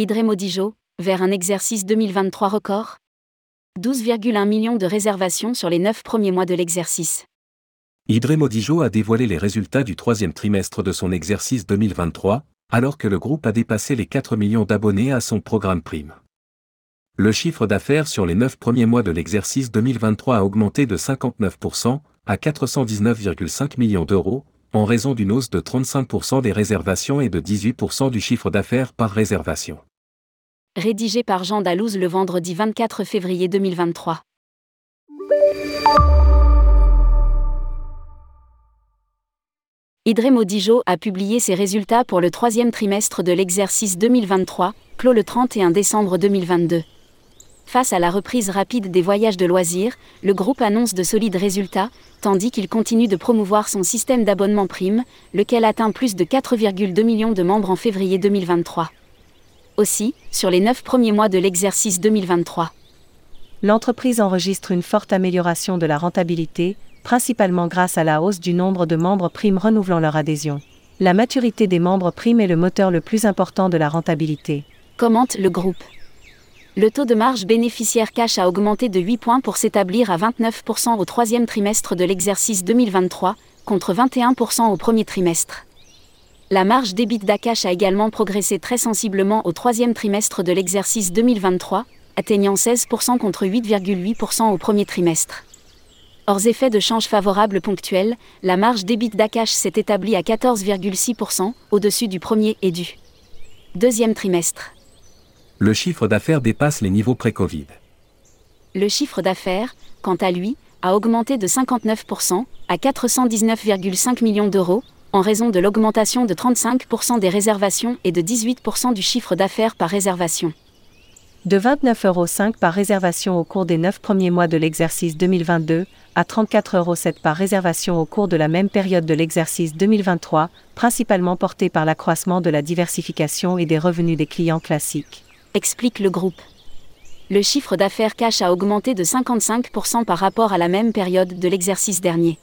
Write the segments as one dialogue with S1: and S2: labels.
S1: Idré-Modijo, vers un exercice 2023 record 12,1 millions de réservations sur les 9 premiers mois de l'exercice.
S2: Idré-Modijo a dévoilé les résultats du troisième trimestre de son exercice 2023, alors que le groupe a dépassé les 4 millions d'abonnés à son programme Prime. Le chiffre d'affaires sur les 9 premiers mois de l'exercice 2023 a augmenté de 59% à 419,5 millions d'euros, en raison d'une hausse de 35% des réservations et de 18% du chiffre d'affaires par réservation.
S1: Rédigé par Jean Dalouse le vendredi 24 février 2023. Idré Modijo a publié ses résultats pour le troisième trimestre de l'exercice 2023, clos le 31 décembre 2022. Face à la reprise rapide des voyages de loisirs, le groupe annonce de solides résultats, tandis qu'il continue de promouvoir son système d'abonnement prime, lequel atteint plus de 4,2 millions de membres en février 2023. Aussi, sur les 9 premiers mois de l'exercice 2023.
S3: L'entreprise enregistre une forte amélioration de la rentabilité, principalement grâce à la hausse du nombre de membres primes renouvelant leur adhésion. La maturité des membres primes est le moteur le plus important de la rentabilité.
S1: Commente le groupe. Le taux de marge bénéficiaire cash a augmenté de 8 points pour s'établir à 29% au troisième trimestre de l'exercice 2023, contre 21% au premier trimestre. La marge d'EBITDA cash a également progressé très sensiblement au troisième trimestre de l'exercice 2023, atteignant 16% contre 8,8% au premier trimestre. Hors effet de change favorable ponctuel, la marge d'EBITDA cash s'est établie à 14,6%, au-dessus du premier et du deuxième trimestre.
S2: Le chiffre d'affaires dépasse les niveaux pré-Covid.
S1: Le chiffre d'affaires, quant à lui, a augmenté de 59% à 419,5 millions d'euros, en raison de l'augmentation de 35% des réservations et de 18% du chiffre d'affaires par réservation.
S3: De 29,05 euros par réservation au cours des 9 premiers mois de l'exercice 2022 à 34,07 euros par réservation au cours de la même période de l'exercice 2023, principalement porté par l'accroissement de la diversification et des revenus des clients classiques.
S1: Explique le groupe. Le chiffre d'affaires cash a augmenté de 55% par rapport à la même période de l'exercice dernier.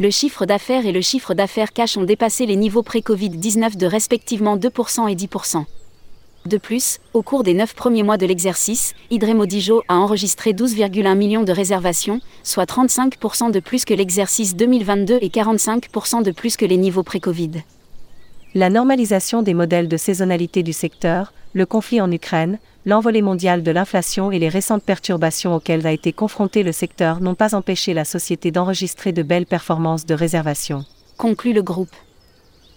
S1: Le chiffre d'affaires et le chiffre d'affaires cash ont dépassé les niveaux pré-Covid-19 de respectivement 2% et 10%. De plus, au cours des 9 premiers mois de l'exercice, Idré-Modijo a enregistré 12,1 millions de réservations, soit 35% de plus que l'exercice 2022 et 45% de plus que les niveaux pré-Covid.
S3: La normalisation des modèles de saisonnalité du secteur, le conflit en Ukraine, l'envolée mondiale de l'inflation et les récentes perturbations auxquelles a été confronté le secteur n'ont pas empêché la société d'enregistrer de belles performances de réservation.
S1: Conclut le groupe.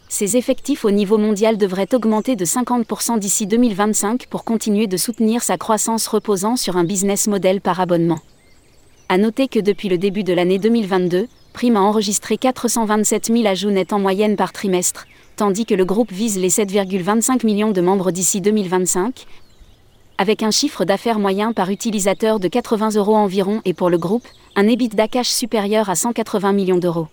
S1: Ses effectifs au niveau mondial devraient augmenter de 50% d'ici 2025 pour continuer de soutenir sa croissance reposant sur un business model par abonnement. À noter que depuis le début de l'année 2022, Prime a enregistré 427 000 ajouts nets en moyenne par trimestre, tandis que le groupe vise les 7,25 millions de membres d'ici 2025, avec un chiffre d'affaires moyen par utilisateur de 80 euros environ et pour le groupe, un EBITDA cash supérieur à 180 millions d'euros.